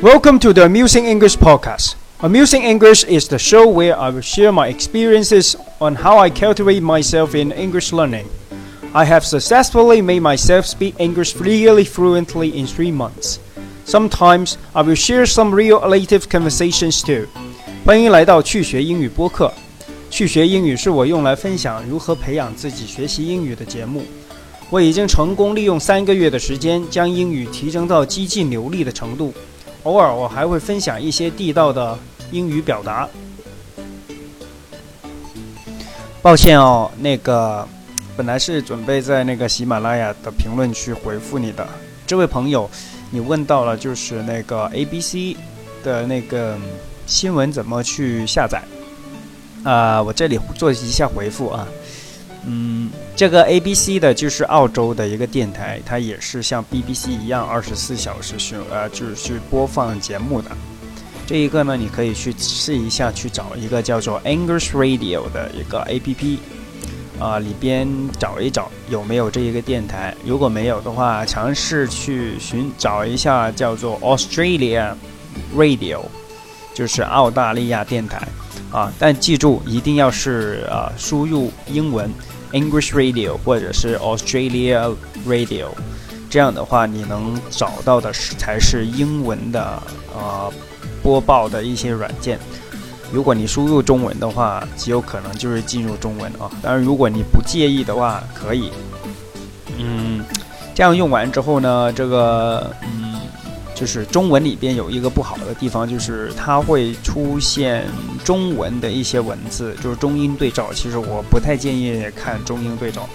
Welcome to the Amusing English Podcast. Amusing English is the show where I will share my experiences on how I cultivate myself in English learning. I have successfully made myself speak English really fluently in three months. Sometimes I will share some real native conversations too. 欢迎来到去学英语播客。去学英语是我用来分享如何培养自己学习英语的节目。我已经成功利用三个月的时间，将英语提升到激进流利的程度。 偶尔我还会分享一些地道的英语表达。抱歉哦，那个本来是准备在那个喜马拉雅的评论区回复你的这位朋友，你问到了就是那个 A B C 的那个新闻怎么去下载？啊，我这里做一下回复啊。嗯，这个 ABC 的就是澳洲的一个电台，它也是像 BBC 一样二十四小时去呃，就是去播放节目的。这一个呢，你可以去试一下，去找一个叫做 English Radio 的一个 APP，啊，里边找一找有没有这一个电台。如果没有的话，尝试去寻找一下叫做 Australia Radio，就是澳大利亚电台。啊，但记住一定要是啊，输入英文 English Radio 或者是 Australia Radio，这样的话你能找到的是才是英文的呃播报的一些软件。如果你输入中文的话，极有可能就是进入中文啊。当然，如果你不介意的话，可以。嗯，这样用完之后呢，这个。就是中文里边有一个不好的地方，就是它会出现中文的一些文字，就是中英对照。其实我不太建议看中英对照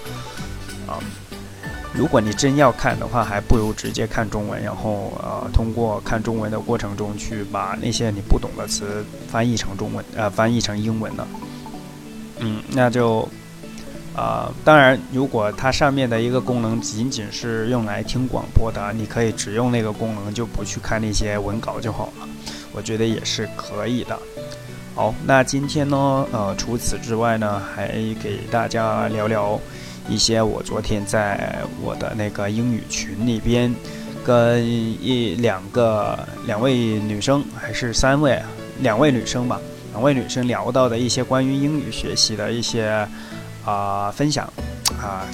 啊。如果你真要看的话，还不如直接看中文，然后呃，通过看中文的过程中去把那些你不懂的词翻译成中文，呃，翻译成英文呢。嗯，那就。啊，当然，如果它上面的一个功能仅仅是用来听广播的，你可以只用那个功能，就不去看那些文稿就好了。我觉得也是可以的。好，那今天呢，呃，除此之外呢，还给大家聊聊一些我昨天在我的那个英语群里边，跟一两个两位女生还是三位，两位女生吧，两位女生聊到的一些关于英语学习的一些。啊，分享啊，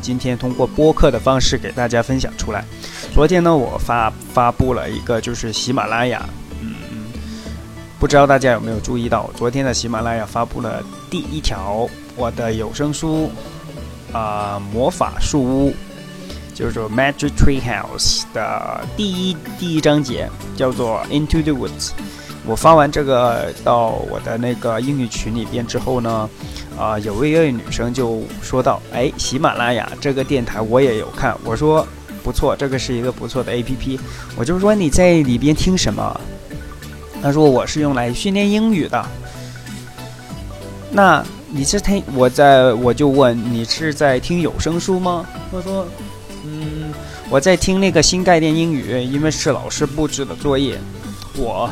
今天通过播客的方式给大家分享出来。昨天呢，我发发布了一个就是喜马拉雅，嗯，不知道大家有没有注意到，昨天的喜马拉雅发布了第一条我的有声书啊，魔法树屋，就是说 Magic Tree House 的第一第一章节叫做 Into the Woods。我发完这个到我的那个英语群里边之后呢。啊，有一位女生就说到：“哎，喜马拉雅这个电台我也有看。”我说：“不错，这个是一个不错的 APP。”我就说：“你在里边听什么？”她说：“我是用来训练英语的。”那你是听我在我就问你是在听有声书吗？她说：“嗯，我在听那个新概念英语，因为是老师布置的作业。”我。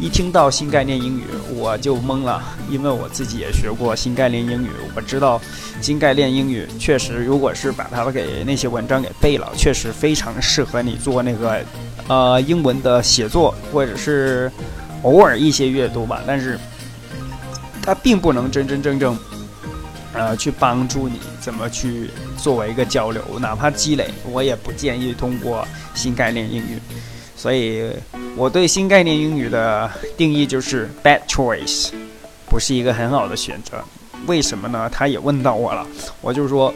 一听到新概念英语，我就懵了，因为我自己也学过新概念英语，我知道新概念英语确实，如果是把它给那些文章给背了，确实非常适合你做那个呃英文的写作，或者是偶尔一些阅读吧。但是它并不能真真正正呃去帮助你怎么去作为一个交流，哪怕积累，我也不建议通过新概念英语。所以，我对新概念英语的定义就是 bad choice，不是一个很好的选择。为什么呢？他也问到我了，我就说，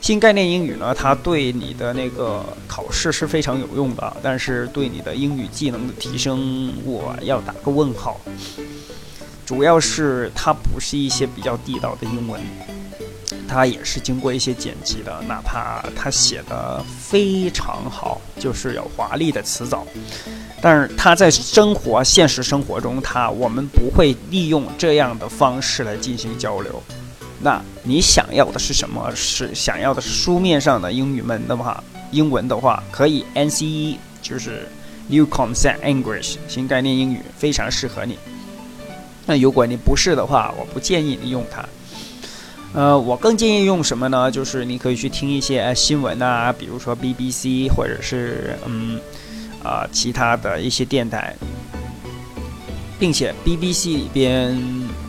新概念英语呢，它对你的那个考试是非常有用的，但是对你的英语技能的提升，我要打个问号。主要是它不是一些比较地道的英文。它也是经过一些剪辑的，哪怕它写的非常好，就是有华丽的词藻，但是它在生活现实生活中，它我们不会利用这样的方式来进行交流。那你想要的是什么？是想要的是书面上的英语们的话，英文的话可以 NCE，就是 New Concept English 新概念英语，非常适合你。那如果你不是的话，我不建议你用它。呃，我更建议用什么呢？就是你可以去听一些新闻啊，比如说 BBC 或者是嗯啊其他的一些电台，并且 BBC 里边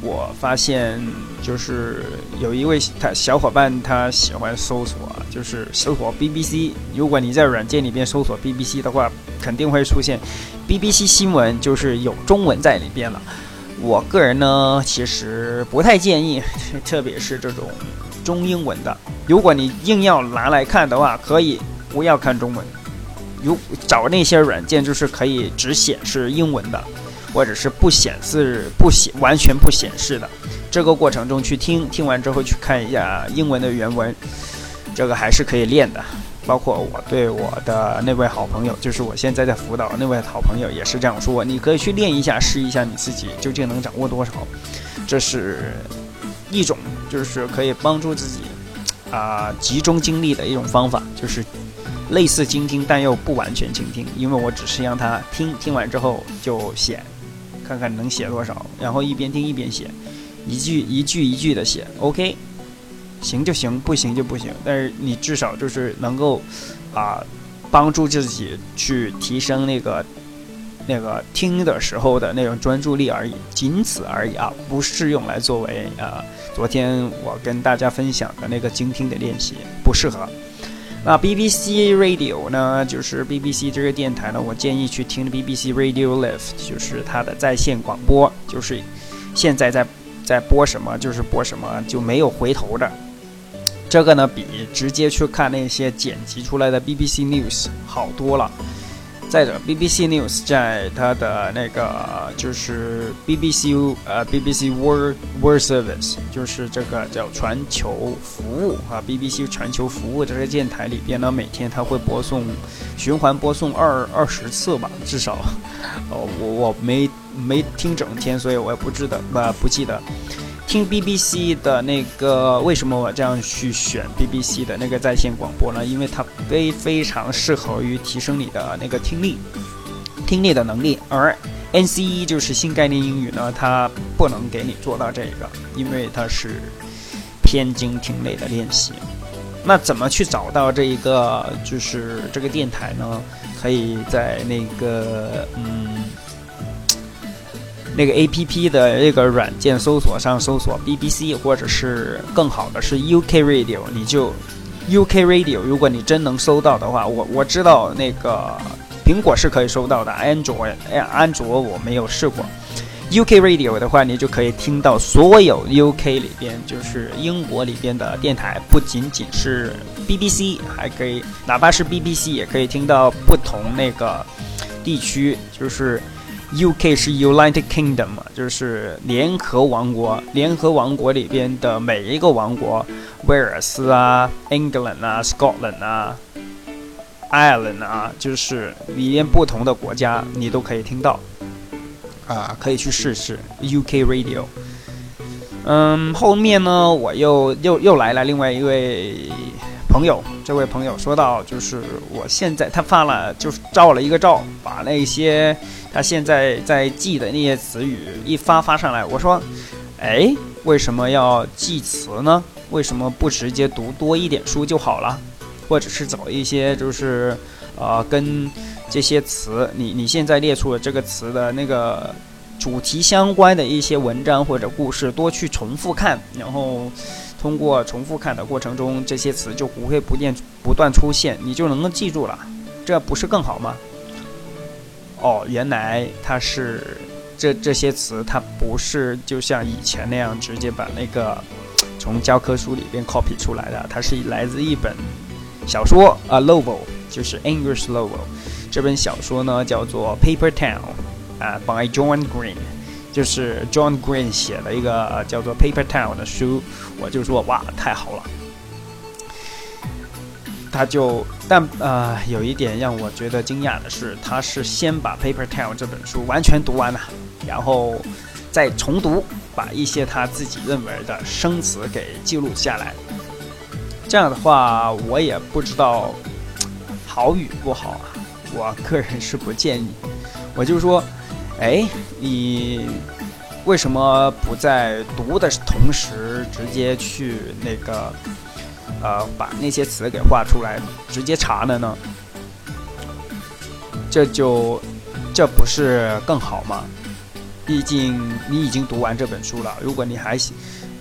我发现就是有一位他小伙伴他喜欢搜索，就是搜索 BBC。如果你在软件里边搜索 BBC 的话，肯定会出现 BBC 新闻，就是有中文在里边了。我个人呢，其实不太建议，特别是这种中英文的。如果你硬要拿来看的话，可以不要看中文。如找那些软件，就是可以只显示英文的，或者是不显示、不显完全不显示的。这个过程中去听，听完之后去看一下英文的原文，这个还是可以练的。包括我对我的那位好朋友，就是我现在在辅导那位好朋友，也是这样说。你可以去练一下，试一下你自己究竟能掌握多少。这是一种，就是可以帮助自己啊集中精力的一种方法，就是类似倾听，但又不完全倾听。因为我只是让他听，听完之后就写，看看能写多少，然后一边听一边写，一句一句一句的写。OK。行就行，不行就不行。但是你至少就是能够，啊，帮助自己去提升那个那个听的时候的那种专注力而已，仅此而已啊，不适用来作为啊，昨天我跟大家分享的那个精听的练习不适合。那 BBC Radio 呢，就是 BBC 这个电台呢，我建议去听 BBC Radio Live，就是它的在线广播，就是现在在在播什么就是播什么，就没有回头的。这个呢，比直接去看那些剪辑出来的 BBC News 好多了。再者，BBC News 在它的那个就是 BBC 呃 BBC World World Service，就是这个叫全球服务啊，BBC 全球服务这个电台里边呢，每天它会播送循环播送二二十次吧，至少。哦，我我没没听整天，所以我也不知道不，不记得。听 BBC 的那个，为什么我这样去选 BBC 的那个在线广播呢？因为它非非常适合于提升你的那个听力、听力的能力。而 NCE 就是新概念英语呢，它不能给你做到这个，因为它是偏精听类的练习。那怎么去找到这一个就是这个电台呢？可以在那个嗯。那个 A P P 的那个软件搜索上搜索 B B C，或者是更好的是 U K Radio，你就 U K Radio。如果你真能搜到的话，我我知道那个苹果是可以搜到的，安卓哎，安卓我没有试过。U K Radio 的话，你就可以听到所有 U K 里边，就是英国里边的电台，不仅仅是 B B C，还可以哪怕是 B B C 也可以听到不同那个地区，就是。U.K 是 United Kingdom 嘛，就是联合王国。联合王国里边的每一个王国，威尔斯啊、England 啊、Scotland 啊、Ireland 啊，就是里边不同的国家，你都可以听到。啊，可以去试试 U.K Radio。嗯，后面呢，我又又又来了另外一位朋友。这位朋友说到，就是我现在他发了，就是照了一个照，把那些。他现在在记的那些词语一发发上来，我说，哎，为什么要记词呢？为什么不直接读多一点书就好了？或者是找一些就是，呃，跟这些词，你你现在列出了这个词的那个主题相关的一些文章或者故事，多去重复看，然后通过重复看的过程中，这些词就不会不断不断出现，你就能够记住了，这不是更好吗？哦，原来它是这这些词，它不是就像以前那样直接把那个从教科书里边 copy 出来的，它是来自一本小说啊，novel 就是 English novel。这本小说呢叫做《Paper Town》啊，by John Green，就是 John Green 写的一个叫做《Paper Town》的书，我就说哇，太好了。他就，但呃，有一点让我觉得惊讶的是，他是先把《Paper Town》这本书完全读完了，然后再重读，把一些他自己认为的生词给记录下来。这样的话，我也不知道好与不好啊。我个人是不建议。我就说，哎，你为什么不在读的同时直接去那个？呃，把那些词给画出来，直接查了呢？这就这不是更好吗？毕竟你已经读完这本书了。如果你还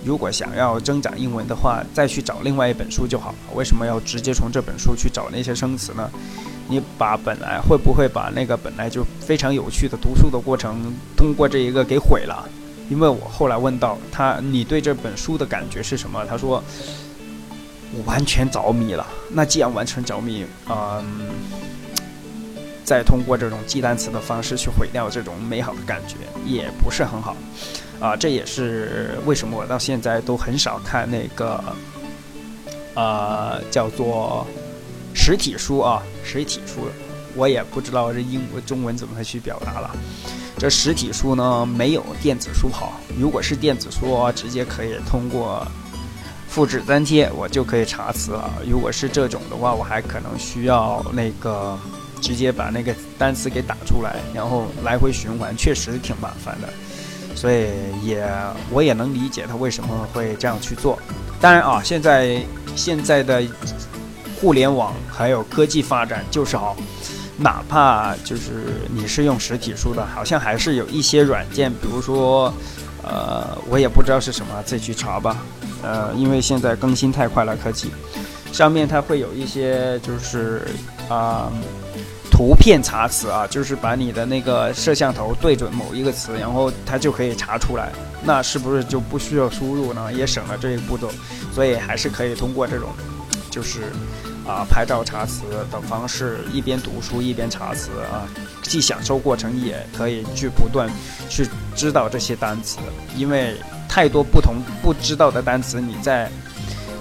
如果想要增长英文的话，再去找另外一本书就好了。为什么要直接从这本书去找那些生词呢？你把本来会不会把那个本来就非常有趣的读书的过程，通过这一个给毁了？因为我后来问到他，你对这本书的感觉是什么？他说，完全着迷了。那既然完全着迷，嗯，再通过这种记单词的方式去毁掉这种美好的感觉，也不是很好。啊，这也是为什么我到现在都很少看那个，呃，叫做实体书啊，实体书，我也不知道这英文、中文怎么去表达了。这实体书呢，没有电子书好。如果是电子书，直接可以通过复制粘贴，我就可以查词了。如果是这种的话，我还可能需要那个直接把那个单词给打出来，然后来回循环，确实挺麻烦的。所以也我也能理解他为什么会这样去做。当然啊，现在现在的互联网还有科技发展就是好，哪怕就是你是用实体书的，好像还是有一些软件，比如说，呃，我也不知道是什么，自己去查吧。呃，因为现在更新太快了，科技上面它会有一些就是啊。图片查词啊，就是把你的那个摄像头对准某一个词，然后它就可以查出来。那是不是就不需要输入呢？也省了这一步骤。所以还是可以通过这种，就是啊拍照查词的方式，一边读书一边查词啊，既享受过程，也可以去不断去知道这些单词。因为太多不同不知道的单词，你在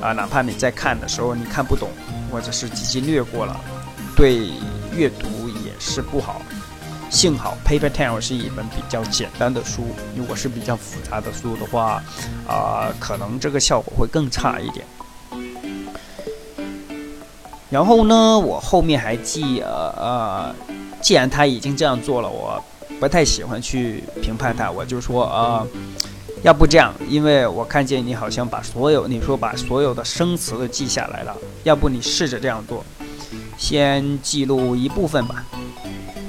啊哪怕你在看的时候你看不懂，或者是直接略过了，对。阅读也是不好，幸好《Paper Tale》是一本比较简单的书。如果是比较复杂的书的话，啊，可能这个效果会更差一点。然后呢，我后面还记呃呃，既然他已经这样做了，我不太喜欢去评判他，我就说啊，要不这样，因为我看见你好像把所有你说把所有的生词都记下来了，要不你试着这样做。先记录一部分吧，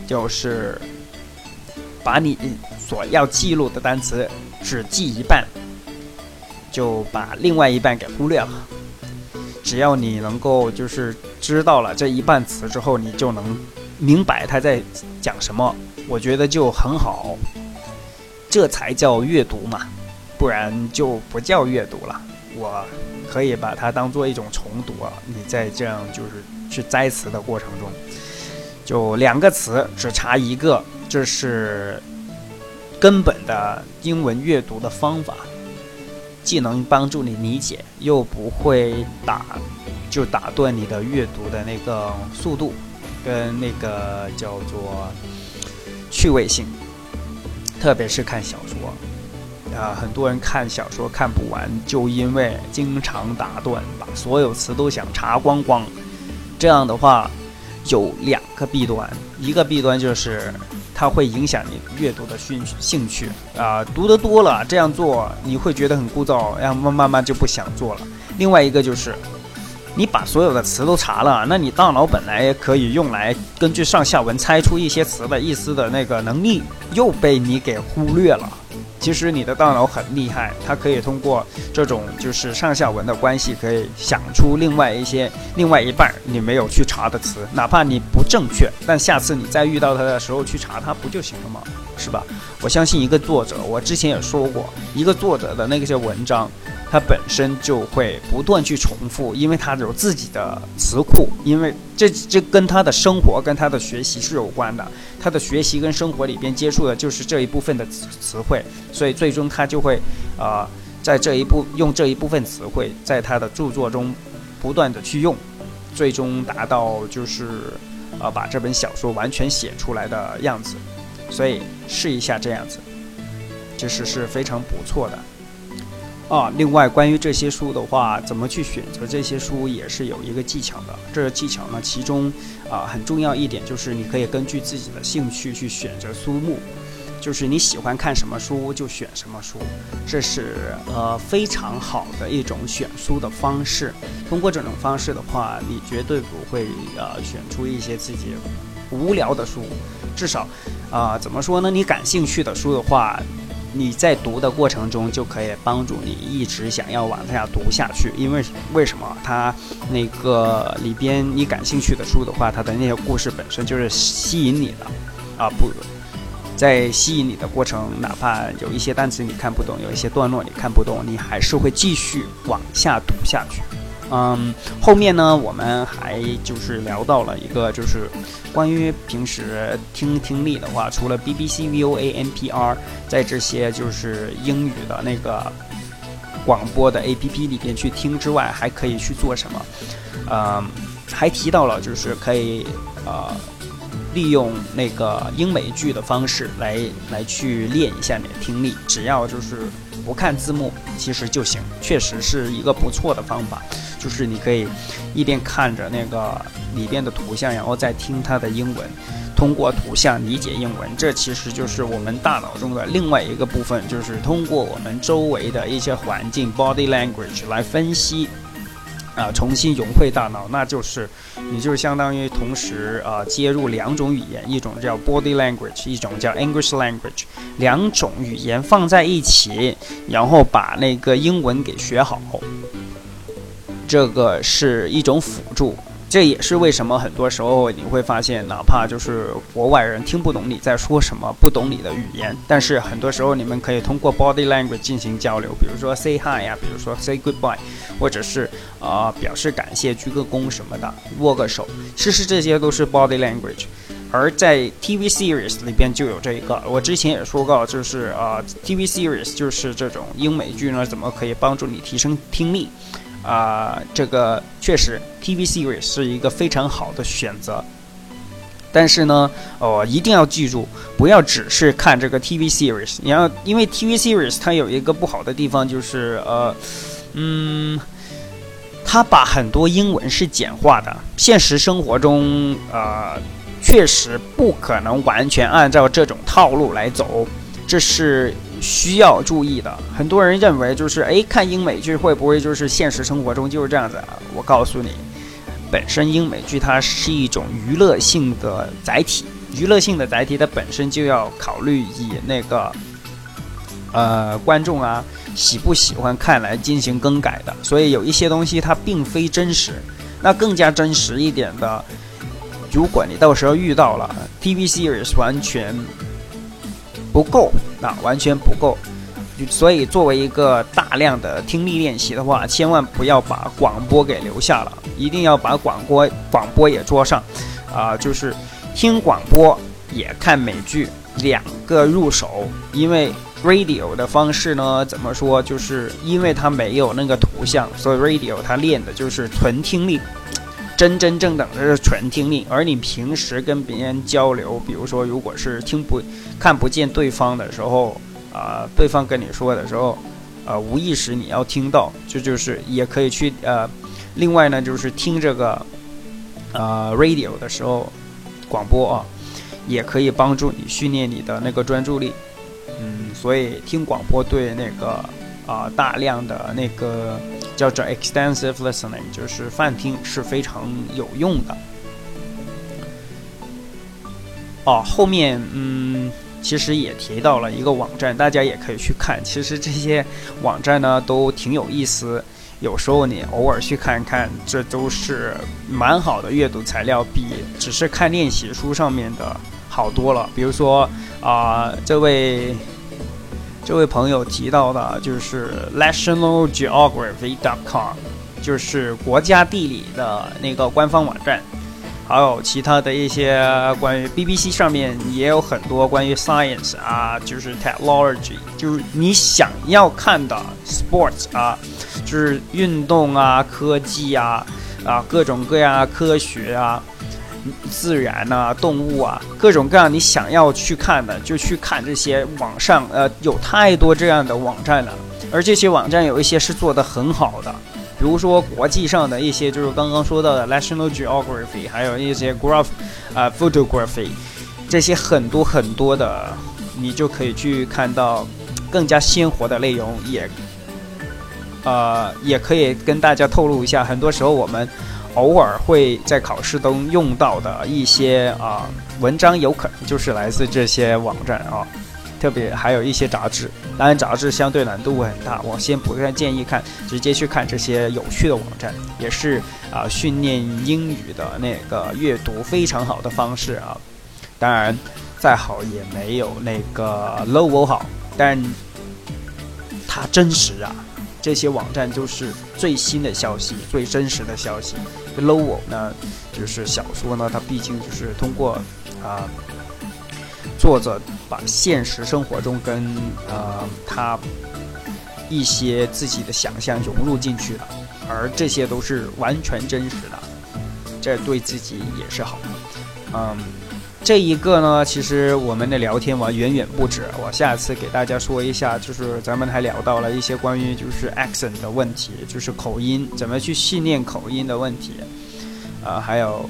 就是把你所要记录的单词只记一半，就把另外一半给忽略了。只要你能够就是知道了这一半词之后，你就能明白他在讲什么，我觉得就很好。这才叫阅读嘛，不然就不叫阅读了。我可以把它当做一种重读啊，你在这样就是。去摘词的过程中，就两个词只查一个，这是根本的英文阅读的方法，既能帮助你理解，又不会打就打断你的阅读的那个速度跟那个叫做趣味性，特别是看小说啊，很多人看小说看不完，就因为经常打断，把所有词都想查光光。这样的话，有两个弊端，一个弊端就是它会影响你阅读的兴兴趣啊，读得多了这样做你会觉得很枯燥，然后慢慢慢就不想做了。另外一个就是，你把所有的词都查了，那你大脑本来可以用来根据上下文猜出一些词的意思的那个能力，又被你给忽略了。其实你的大脑很厉害，它可以通过这种就是上下文的关系，可以想出另外一些另外一半你没有去查的词，哪怕你不正确，但下次你再遇到它的时候去查它不就行了吗？是吧？我相信一个作者，我之前也说过，一个作者的那些文章。它本身就会不断去重复，因为它有自己的词库，因为这这跟他的生活跟他的学习是有关的。他的学习跟生活里边接触的就是这一部分的词词汇，所以最终他就会，呃，在这一部用这一部分词汇在他的著作中不断的去用，最终达到就是，呃，把这本小说完全写出来的样子。所以试一下这样子，其实是非常不错的。啊，另外关于这些书的话，怎么去选择这些书也是有一个技巧的。这个技巧呢，其中啊很重要一点就是你可以根据自己的兴趣去选择书目，就是你喜欢看什么书就选什么书，这是呃非常好的一种选书的方式。通过这种方式的话，你绝对不会呃选出一些自己无聊的书，至少，啊，怎么说呢？你感兴趣的书的话，你在读的过程中就可以帮助你一直想要往下读下去。因为为什么？它那个里边你感兴趣的书的话，它的那些故事本身就是吸引你的，啊不。在吸引你的过程，哪怕有一些单词你看不懂，有一些段落你看不懂，你还是会继续往下读下去。嗯，后面呢，我们还就是聊到了一个，就是关于平时听听力的话，除了 BBC、VOA、NPR 在这些就是英语的那个广播的 APP 里边去听之外，还可以去做什么？嗯，还提到了就是可以呃。利用那个英美剧的方式来来去练一下你的听力，只要就是不看字幕，其实就行，确实是一个不错的方法。就是你可以一边看着那个里边的图像，然后再听它的英文，通过图像理解英文。这其实就是我们大脑中的另外一个部分，就是通过我们周围的一些环境 （body language） 来分析。啊，重新融会大脑，那就是你就相当于同时啊接入两种语言，一种叫 body language，一种叫 English language，两种语言放在一起，然后把那个英文给学好，这个是一种辅助。这也是为什么很多时候你会发现，哪怕就是国外人听不懂你在说什么，不懂你的语言，但是很多时候你们可以通过 body language 进行交流，比如说 say hi 呀，比如说 say goodbye，或者是啊表示感谢、鞠个躬什么的，握个手，其实这些都是 body language。而在 TV series 里边就有这一个，我之前也说过，就是啊 TV series 就是这种英美剧呢，怎么可以帮助你提升听力？啊，这个确实，TV series 是一个非常好的选择。但是呢，哦，一定要记住，不要只是看这个 TV series。你要，因为 TV series 它有一个不好的地方，就是呃，嗯，它把很多英文是简化的。现实生活中，呃，确实不可能完全按照这种套路来走，这是。需要注意的，很多人认为就是哎，看英美剧会不会就是现实生活中就是这样子？啊我告诉你，本身英美剧它是一种娱乐性的载体，娱乐性的载体它本身就要考虑以那个呃观众啊喜不喜欢看来进行更改的，所以有一些东西它并非真实。那更加真实一点的，如果你到时候遇到了 TV series 完全。不够，那完全不够。所以，作为一个大量的听力练习的话，千万不要把广播给留下了，一定要把广播广播也做上。啊，就是听广播也看美剧，两个入手。因为 radio 的方式呢，怎么说？就是因为它没有那个图像，所以 radio 它练的就是纯听力。真真正正的是纯听力，而你平时跟别人交流，比如说，如果是听不看不见对方的时候，啊，对方跟你说的时候，呃，无意识你要听到，这就是也可以去呃，另外呢，就是听这个呃 radio 的时候，广播啊，也可以帮助你训练你的那个专注力，嗯，所以听广播对那个啊大量的那个。叫做 extensive listening，就是泛听是非常有用的。哦，后面嗯，其实也提到了一个网站，大家也可以去看。其实这些网站呢都挺有意思，有时候你偶尔去看看，这都是蛮好的阅读材料，比只是看练习书上面的好多了。比如说啊，这位。这位朋友提到的就是 nationalgeography.com，就是国家地理的那个官方网站，还有其他的一些关于 BBC 上面也有很多关于 science 啊，就是 technology，就是你想要看的 sports 啊，就是运动啊、科技啊、啊各种各样科学啊。自然呐，动物啊，各种各样你想要去看的，就去看这些网上，呃，有太多这样的网站了。而这些网站有一些是做的很好的，比如说国际上的一些，就是刚刚说到的 National Geography，还有一些 Graph，啊，Photography，这些很多很多的，你就可以去看到更加鲜活的内容，也，呃，也可以跟大家透露一下，很多时候我们。偶尔会在考试中用到的一些啊文章，有可能就是来自这些网站啊。特别还有一些杂志，当然杂志相对难度会很大，我先不太建议看，直接去看这些有趣的网站，也是啊训练英语的那个阅读非常好的方式啊。当然，再好也没有那个 Lovo 好，但它真实啊。这些网站就是最新的消息，最真实的消息。Lovo 呢，就是小说呢，它毕竟就是通过啊。作者把现实生活中跟呃他一些自己的想象融入进去了，而这些都是完全真实的，这对自己也是好。嗯，这一个呢，其实我们的聊天完远远不止，我下次给大家说一下，就是咱们还聊到了一些关于就是 accent 的问题，就是口音怎么去训练口音的问题，啊，还有。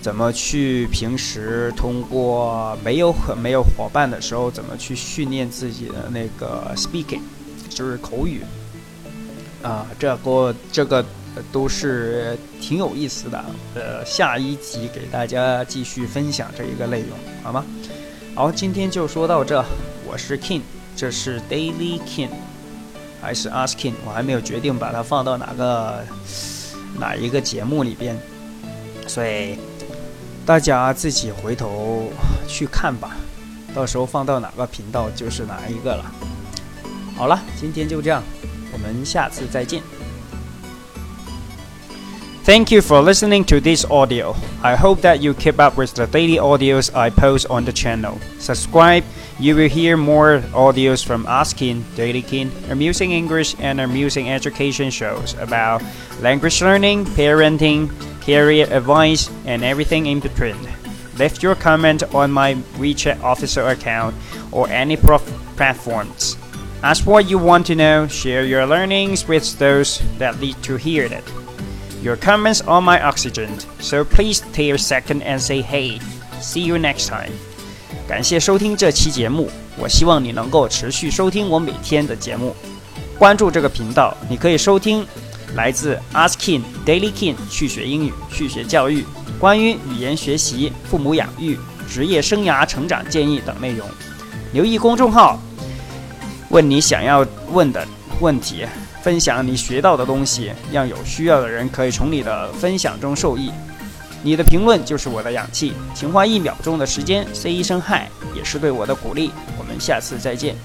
怎么去平时通过没有和没有伙伴的时候，怎么去训练自己的那个 speaking，就是口语啊？这个这个都是挺有意思的。呃，下一集给大家继续分享这一个内容，好吗？好，今天就说到这。我是 King，这是 Daily King，还是 Ask King？我还没有决定把它放到哪个哪一个节目里边，所以。大家自己回头去看吧，到时候放到哪个频道就是哪一个了。好了，今天就这样，我们下次再见。Thank you for listening to this audio. I hope that you keep up with the daily audios I post on the channel. Subscribe, you will hear more audios from Askin, Daily Kin, Amusing English, and Amusing Education shows about language learning, parenting, career advice, and everything in between. Leave your comment on my WeChat official account or any platforms. Ask what you want to know, share your learnings with those that need to hear it. Your comments are my oxygen, so please take a second and say hey. See you next time. 感谢收听这期节目，我希望你能够持续收听我每天的节目。关注这个频道，你可以收听来自 Askin Daily King 去学英语、去学教育，关于语言学习、父母养育、职业生涯成长建议等内容。留意公众号，问你想要问的问题，分享你学到的东西，让有需要的人可以从你的分享中受益。你的评论就是我的氧气，请花一秒钟的时间 say 一声嗨，也是对我的鼓励。我们下次再见。